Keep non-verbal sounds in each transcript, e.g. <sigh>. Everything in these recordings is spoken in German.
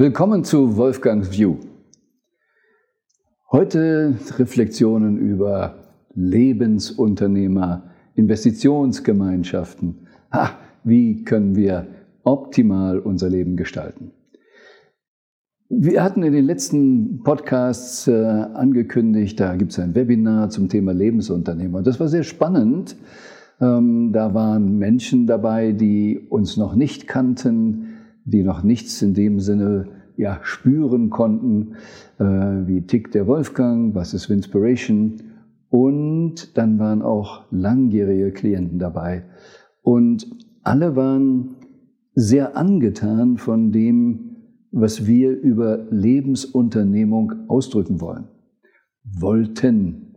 Willkommen zu Wolfgangs View. Heute Reflexionen über Lebensunternehmer, Investitionsgemeinschaften. Ha, wie können wir optimal unser Leben gestalten? Wir hatten in den letzten Podcasts äh, angekündigt, da gibt es ein Webinar zum Thema Lebensunternehmer. Das war sehr spannend. Ähm, da waren Menschen dabei, die uns noch nicht kannten, die noch nichts in dem Sinne ja, spüren konnten, äh, wie tickt der Wolfgang, was ist Winspiration. Und dann waren auch langjährige Klienten dabei. Und alle waren sehr angetan von dem, was wir über Lebensunternehmung ausdrücken wollen. Wollten.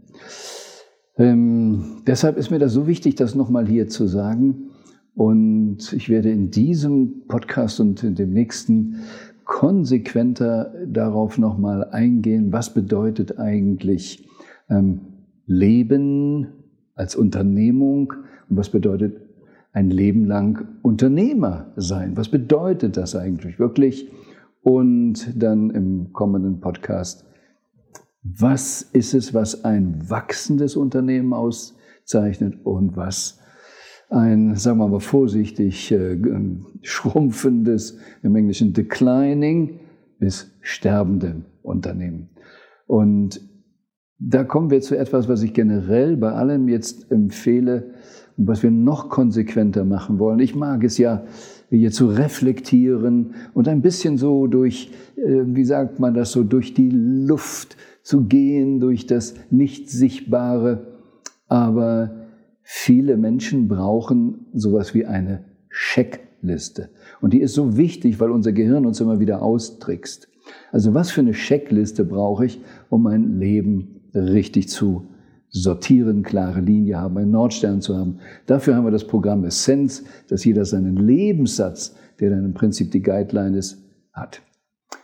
Ähm, deshalb ist mir das so wichtig, das nochmal hier zu sagen, und ich werde in diesem Podcast und in dem nächsten konsequenter darauf nochmal eingehen, was bedeutet eigentlich ähm, Leben als Unternehmung und was bedeutet ein Leben lang Unternehmer sein. Was bedeutet das eigentlich wirklich? Und dann im kommenden Podcast, was ist es, was ein wachsendes Unternehmen auszeichnet und was ein, sagen wir mal vorsichtig, äh, schrumpfendes, im Englischen declining bis sterbendem Unternehmen. Und da kommen wir zu etwas, was ich generell bei allem jetzt empfehle und was wir noch konsequenter machen wollen. Ich mag es ja, hier zu reflektieren und ein bisschen so durch, äh, wie sagt man das, so durch die Luft zu gehen, durch das Nicht-Sichtbare. Aber Viele Menschen brauchen sowas wie eine Checkliste. Und die ist so wichtig, weil unser Gehirn uns immer wieder austrickst. Also was für eine Checkliste brauche ich, um mein Leben richtig zu sortieren, klare Linie haben, einen Nordstern zu haben. Dafür haben wir das Programm Essenz, dass jeder seinen Lebenssatz, der dann im Prinzip die Guideline ist, hat.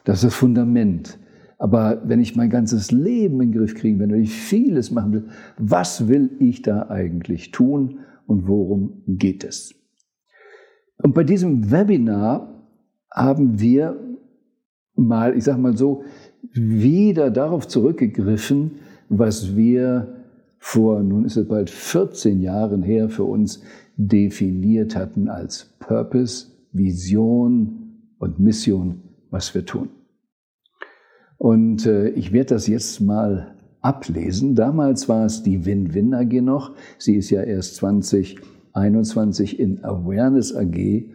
Das ist das Fundament. Aber wenn ich mein ganzes Leben in den Griff kriegen will, wenn ich vieles machen will, was will ich da eigentlich tun und worum geht es? Und bei diesem Webinar haben wir mal, ich sage mal so, wieder darauf zurückgegriffen, was wir vor, nun ist es bald 14 Jahren her, für uns definiert hatten als Purpose, Vision und Mission, was wir tun. Und äh, ich werde das jetzt mal ablesen. Damals war es die Win-Win AG noch. Sie ist ja erst 2021 in Awareness AG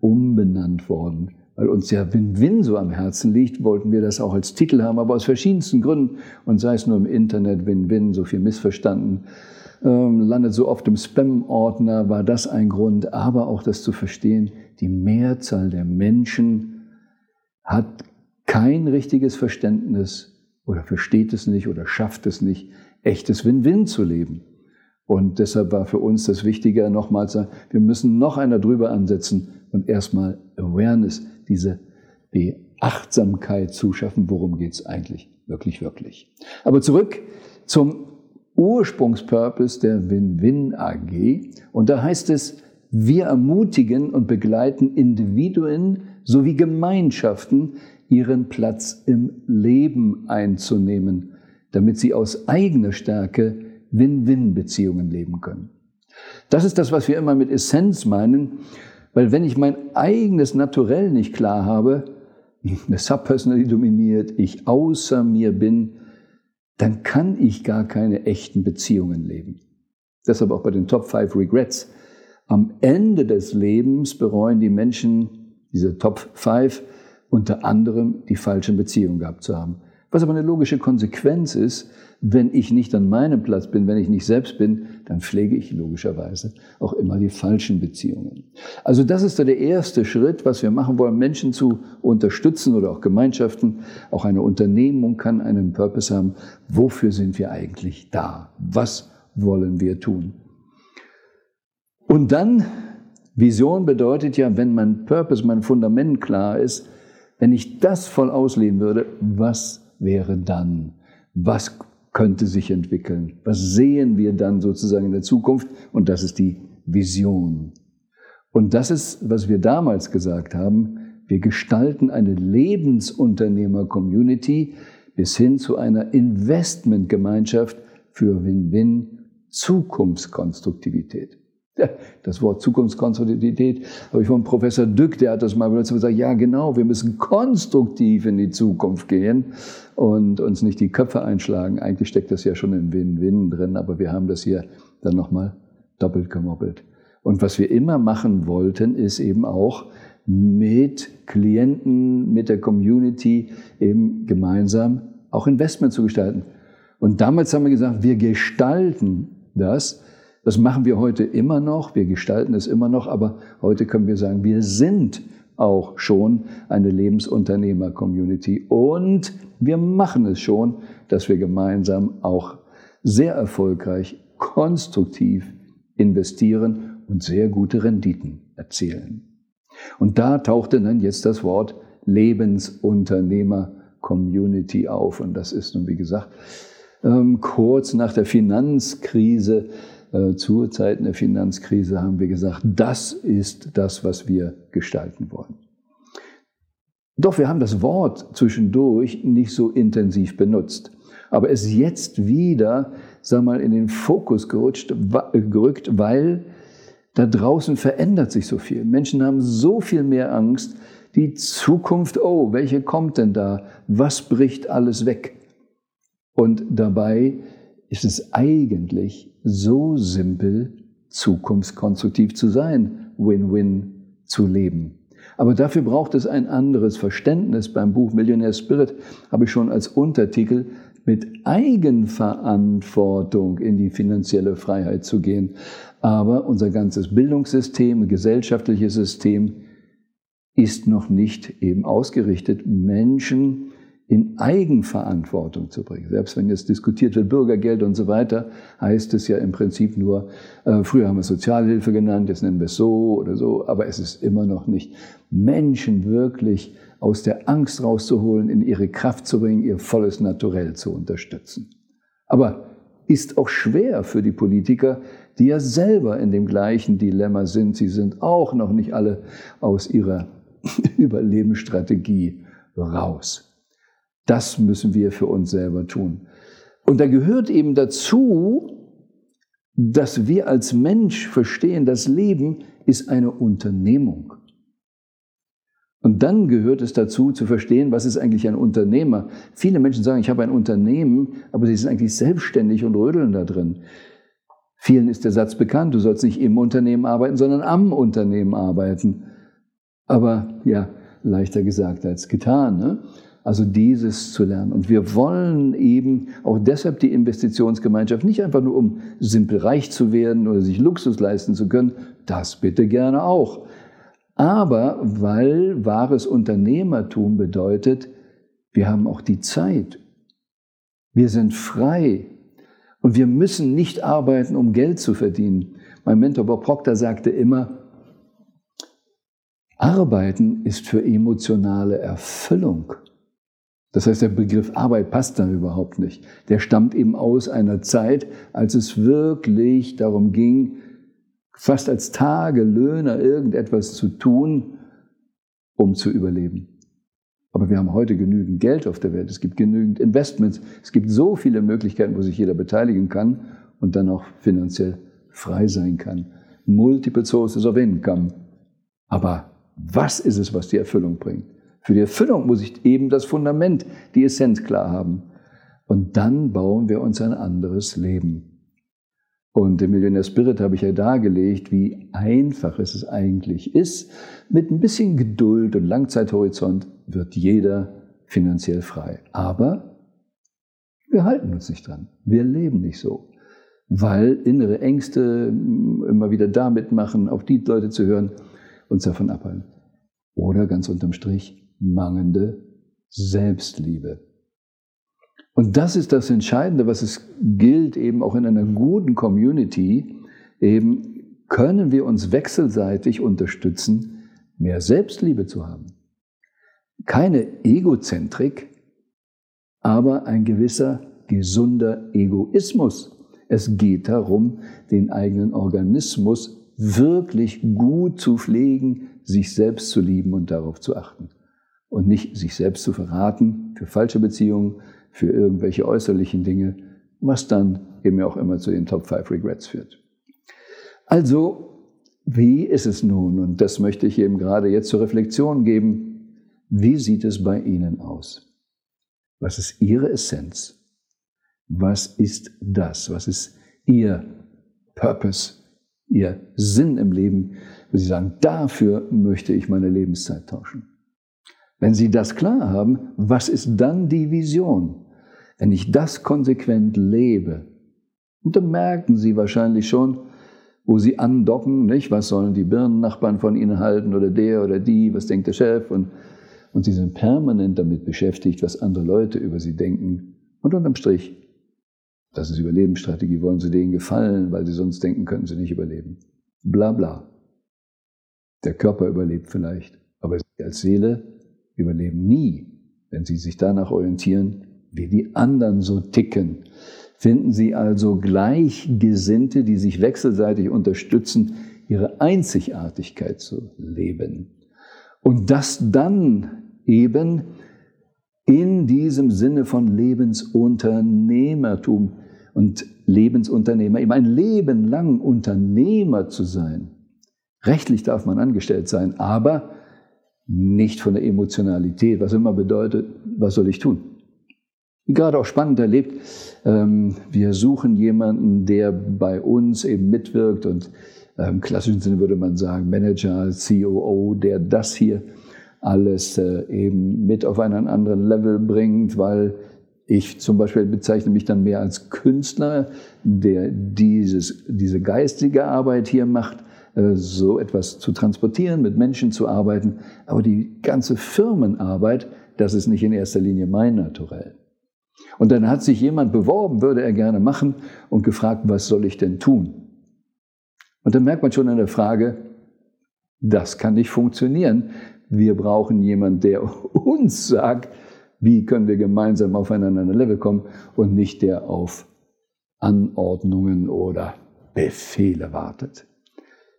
umbenannt worden. Weil uns ja Win-Win so am Herzen liegt, wollten wir das auch als Titel haben, aber aus verschiedensten Gründen. Und sei es nur im Internet Win-Win, so viel missverstanden, ähm, landet so oft im Spam-Ordner, war das ein Grund. Aber auch das zu verstehen, die Mehrzahl der Menschen hat kein richtiges Verständnis oder versteht es nicht oder schafft es nicht, echtes Win-Win zu leben. Und deshalb war für uns das Wichtige nochmal zu sagen, wir müssen noch einer drüber ansetzen und erstmal Awareness, diese Beachtsamkeit zuschaffen, worum geht es eigentlich wirklich, wirklich. Aber zurück zum Ursprungspurpose der Win-Win AG. Und da heißt es, wir ermutigen und begleiten Individuen sowie Gemeinschaften ihren Platz im Leben einzunehmen, damit sie aus eigener Stärke Win-Win-Beziehungen leben können. Das ist das, was wir immer mit Essenz meinen, weil wenn ich mein eigenes Naturell nicht klar habe, <laughs> eine Subpersonality dominiert, ich außer mir bin, dann kann ich gar keine echten Beziehungen leben. Deshalb auch bei den Top 5 Regrets. Am Ende des Lebens bereuen die Menschen, diese Top 5, unter anderem die falschen Beziehungen gehabt zu haben. Was aber eine logische Konsequenz ist, wenn ich nicht an meinem Platz bin, wenn ich nicht selbst bin, dann pflege ich logischerweise auch immer die falschen Beziehungen. Also das ist der erste Schritt, was wir machen wollen, Menschen zu unterstützen oder auch Gemeinschaften. Auch eine Unternehmung kann einen Purpose haben. Wofür sind wir eigentlich da? Was wollen wir tun? Und dann, Vision bedeutet ja, wenn mein Purpose, mein Fundament klar ist, wenn ich das voll ausleben würde, was wäre dann? Was könnte sich entwickeln? Was sehen wir dann sozusagen in der Zukunft? Und das ist die Vision. Und das ist, was wir damals gesagt haben, wir gestalten eine Lebensunternehmer-Community bis hin zu einer Investmentgemeinschaft für Win-Win Zukunftskonstruktivität. Ja, <laughs> das Wort Zukunftskonstruktivität habe ich von Professor Dück, der hat das mal benutzt und gesagt, ja genau, wir müssen konstruktiv in die Zukunft gehen und uns nicht die Köpfe einschlagen. Eigentlich steckt das ja schon im Win-Win drin, aber wir haben das hier dann nochmal doppelt gemoppelt. Und was wir immer machen wollten, ist eben auch mit Klienten, mit der Community eben gemeinsam auch Investment zu gestalten. Und damals haben wir gesagt, wir gestalten das. Das machen wir heute immer noch, wir gestalten es immer noch, aber heute können wir sagen, wir sind auch schon eine Lebensunternehmer-Community und wir machen es schon, dass wir gemeinsam auch sehr erfolgreich, konstruktiv investieren und sehr gute Renditen erzielen. Und da tauchte dann jetzt das Wort Lebensunternehmer-Community auf. Und das ist nun, wie gesagt, ähm, kurz nach der Finanzkrise, zu Zeiten der Finanzkrise, haben wir gesagt, das ist das, was wir gestalten wollen. Doch wir haben das Wort zwischendurch nicht so intensiv benutzt. Aber es ist jetzt wieder, sag mal, in den Fokus gerutscht, gerückt, weil da draußen verändert sich so viel. Menschen haben so viel mehr Angst. Die Zukunft, oh, welche kommt denn da? Was bricht alles weg? Und dabei ist es eigentlich so simpel, zukunftskonstruktiv zu sein, Win-Win zu leben. Aber dafür braucht es ein anderes Verständnis. Beim Buch Millionaire Spirit habe ich schon als Untertitel mit Eigenverantwortung in die finanzielle Freiheit zu gehen. Aber unser ganzes Bildungssystem, gesellschaftliches System ist noch nicht eben ausgerichtet, Menschen in Eigenverantwortung zu bringen. Selbst wenn jetzt diskutiert wird, Bürgergeld und so weiter, heißt es ja im Prinzip nur, äh, früher haben wir Sozialhilfe genannt, jetzt nennen wir es so oder so, aber es ist immer noch nicht, Menschen wirklich aus der Angst rauszuholen, in ihre Kraft zu bringen, ihr volles Naturell zu unterstützen. Aber ist auch schwer für die Politiker, die ja selber in dem gleichen Dilemma sind. Sie sind auch noch nicht alle aus ihrer <laughs> Überlebensstrategie raus. Das müssen wir für uns selber tun. Und da gehört eben dazu, dass wir als Mensch verstehen, das Leben ist eine Unternehmung. Und dann gehört es dazu, zu verstehen, was ist eigentlich ein Unternehmer. Viele Menschen sagen, ich habe ein Unternehmen, aber sie sind eigentlich selbstständig und rödeln da drin. Vielen ist der Satz bekannt, du sollst nicht im Unternehmen arbeiten, sondern am Unternehmen arbeiten. Aber ja, leichter gesagt als getan. Ne? Also dieses zu lernen. Und wir wollen eben auch deshalb die Investitionsgemeinschaft nicht einfach nur, um simpel reich zu werden oder sich Luxus leisten zu können, das bitte gerne auch. Aber weil wahres Unternehmertum bedeutet, wir haben auch die Zeit. Wir sind frei. Und wir müssen nicht arbeiten, um Geld zu verdienen. Mein Mentor Bob Proctor sagte immer, Arbeiten ist für emotionale Erfüllung. Das heißt, der Begriff Arbeit passt da überhaupt nicht. Der stammt eben aus einer Zeit, als es wirklich darum ging, fast als Tagelöhner irgendetwas zu tun, um zu überleben. Aber wir haben heute genügend Geld auf der Welt, es gibt genügend Investments, es gibt so viele Möglichkeiten, wo sich jeder beteiligen kann und dann auch finanziell frei sein kann. Multiple Sources of Income. Aber was ist es, was die Erfüllung bringt? Für die Erfüllung muss ich eben das Fundament, die Essenz klar haben. Und dann bauen wir uns ein anderes Leben. Und im Millionaire Spirit habe ich ja dargelegt, wie einfach es eigentlich ist. Mit ein bisschen Geduld und Langzeithorizont wird jeder finanziell frei. Aber wir halten uns nicht dran. Wir leben nicht so. Weil innere Ängste immer wieder damit machen, auf die Leute zu hören, uns davon abhalten. Oder ganz unterm Strich, mangelnde Selbstliebe. Und das ist das Entscheidende, was es gilt, eben auch in einer guten Community, eben können wir uns wechselseitig unterstützen, mehr Selbstliebe zu haben. Keine Egozentrik, aber ein gewisser gesunder Egoismus. Es geht darum, den eigenen Organismus wirklich gut zu pflegen, sich selbst zu lieben und darauf zu achten. Und nicht sich selbst zu verraten für falsche Beziehungen, für irgendwelche äußerlichen Dinge, was dann eben auch immer zu den Top 5 Regrets führt. Also, wie ist es nun? Und das möchte ich eben gerade jetzt zur Reflexion geben. Wie sieht es bei Ihnen aus? Was ist Ihre Essenz? Was ist das? Was ist Ihr Purpose, Ihr Sinn im Leben, wo Sie sagen, dafür möchte ich meine Lebenszeit tauschen? Wenn Sie das klar haben, was ist dann die Vision? Wenn ich das konsequent lebe, und dann merken Sie wahrscheinlich schon, wo Sie andocken, nicht? Was sollen die Birnennachbarn von Ihnen halten oder der oder die, was denkt der Chef? Und, und Sie sind permanent damit beschäftigt, was andere Leute über Sie denken. Und unterm Strich, das ist Überlebensstrategie, wollen Sie denen gefallen, weil Sie sonst denken, könnten Sie nicht überleben. Bla bla. Der Körper überlebt vielleicht, aber Sie als Seele überleben nie, wenn Sie sich danach orientieren, wie die anderen so ticken. Finden Sie also Gleichgesinnte, die sich wechselseitig unterstützen, ihre Einzigartigkeit zu leben. Und das dann eben in diesem Sinne von Lebensunternehmertum und Lebensunternehmer, eben ein Leben lang Unternehmer zu sein. Rechtlich darf man angestellt sein, aber nicht von der Emotionalität, was immer bedeutet, was soll ich tun? Gerade auch spannend erlebt, ähm, wir suchen jemanden, der bei uns eben mitwirkt und ähm, im klassischen Sinne würde man sagen Manager, COO, der das hier alles äh, eben mit auf einen anderen Level bringt, weil ich zum Beispiel bezeichne mich dann mehr als Künstler, der dieses, diese geistige Arbeit hier macht, so etwas zu transportieren, mit Menschen zu arbeiten. Aber die ganze Firmenarbeit, das ist nicht in erster Linie mein Naturell. Und dann hat sich jemand beworben, würde er gerne machen und gefragt, was soll ich denn tun? Und dann merkt man schon an der Frage, das kann nicht funktionieren. Wir brauchen jemanden, der <laughs> uns sagt, wie können wir gemeinsam auf ein Level kommen und nicht der auf Anordnungen oder Befehle wartet.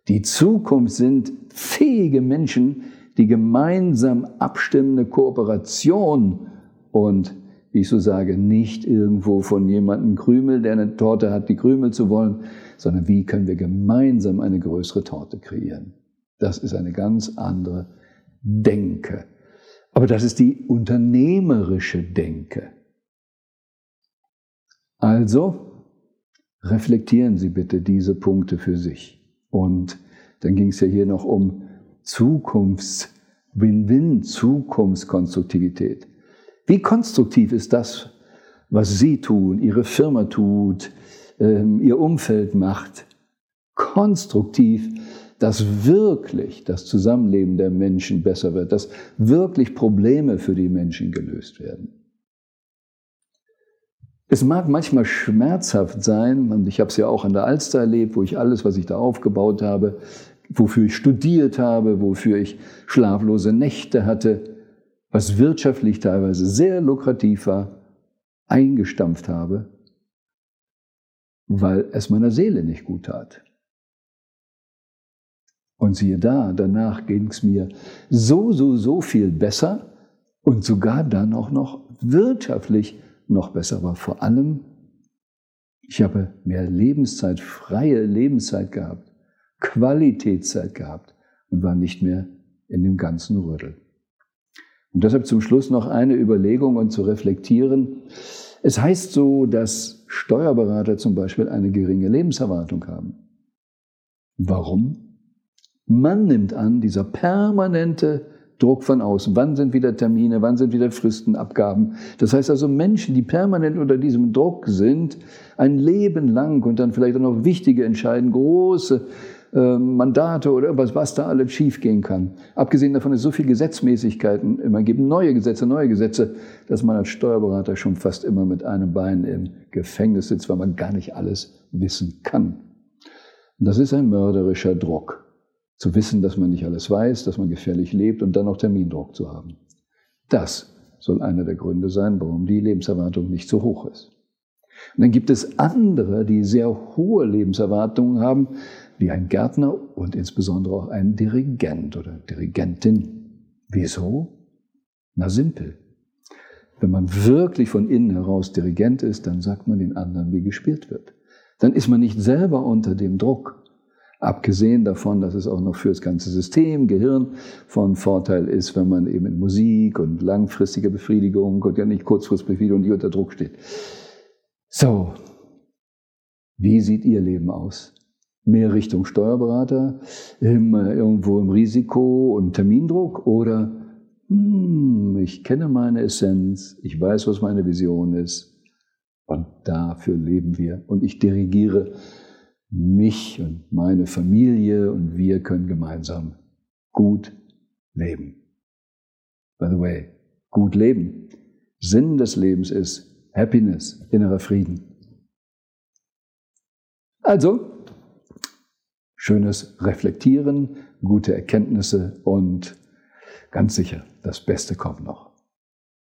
Die Zukunft sind fähige Menschen, die gemeinsam abstimmende Kooperation und wie ich so sage, nicht irgendwo von jemandem Krümel, der eine Torte hat, die Krümel zu wollen, sondern wie können wir gemeinsam eine größere Torte kreieren. Das ist eine ganz andere Denke. Aber das ist die unternehmerische Denke. Also reflektieren Sie bitte diese Punkte für sich. Und dann ging es ja hier noch um Zukunfts, Win-Win, Zukunftskonstruktivität. Wie konstruktiv ist das, was Sie tun, Ihre Firma tut, ähm, Ihr Umfeld macht? Konstruktiv, dass wirklich das Zusammenleben der Menschen besser wird, dass wirklich Probleme für die Menschen gelöst werden. Es mag manchmal schmerzhaft sein, und ich habe es ja auch an der Alster erlebt, wo ich alles, was ich da aufgebaut habe, wofür ich studiert habe, wofür ich schlaflose Nächte hatte, was wirtschaftlich teilweise sehr lukrativ war, eingestampft habe, weil es meiner Seele nicht gut tat. Und siehe da, danach ging es mir so, so, so viel besser und sogar dann auch noch wirtschaftlich noch besser. Aber vor allem, ich habe mehr Lebenszeit, freie Lebenszeit gehabt, Qualitätszeit gehabt und war nicht mehr in dem ganzen Rüttel. Und deshalb zum Schluss noch eine Überlegung und zu reflektieren. Es heißt so, dass Steuerberater zum Beispiel eine geringe Lebenserwartung haben. Warum? Man nimmt an, dieser permanente Druck von außen. Wann sind wieder Termine? Wann sind wieder Fristen, Abgaben? Das heißt also Menschen, die permanent unter diesem Druck sind, ein Leben lang und dann vielleicht auch noch wichtige Entscheidungen, große äh, Mandate oder irgendwas, was da alles schiefgehen kann. Abgesehen davon ist so viel Gesetzmäßigkeiten immer gibt neue Gesetze, neue Gesetze, dass man als Steuerberater schon fast immer mit einem Bein im Gefängnis sitzt, weil man gar nicht alles wissen kann. Und das ist ein mörderischer Druck. Zu wissen, dass man nicht alles weiß, dass man gefährlich lebt und dann noch Termindruck zu haben. Das soll einer der Gründe sein, warum die Lebenserwartung nicht so hoch ist. Und dann gibt es andere, die sehr hohe Lebenserwartungen haben, wie ein Gärtner und insbesondere auch ein Dirigent oder Dirigentin. Wieso? Na simpel. Wenn man wirklich von innen heraus Dirigent ist, dann sagt man den anderen, wie gespielt wird. Dann ist man nicht selber unter dem Druck. Abgesehen davon, dass es auch noch für das ganze System, Gehirn von Vorteil ist, wenn man eben in Musik und langfristiger Befriedigung und ja nicht Kurzfristbefriedigung, die unter Druck steht. So, wie sieht Ihr Leben aus? Mehr Richtung Steuerberater, irgendwo im Risiko und Termindruck oder hm, ich kenne meine Essenz, ich weiß, was meine Vision ist und dafür leben wir. Und ich dirigiere mich und meine Familie und wir können gemeinsam gut leben. By the way, gut leben. Sinn des Lebens ist Happiness, innerer Frieden. Also, schönes Reflektieren, gute Erkenntnisse und ganz sicher, das Beste kommt noch.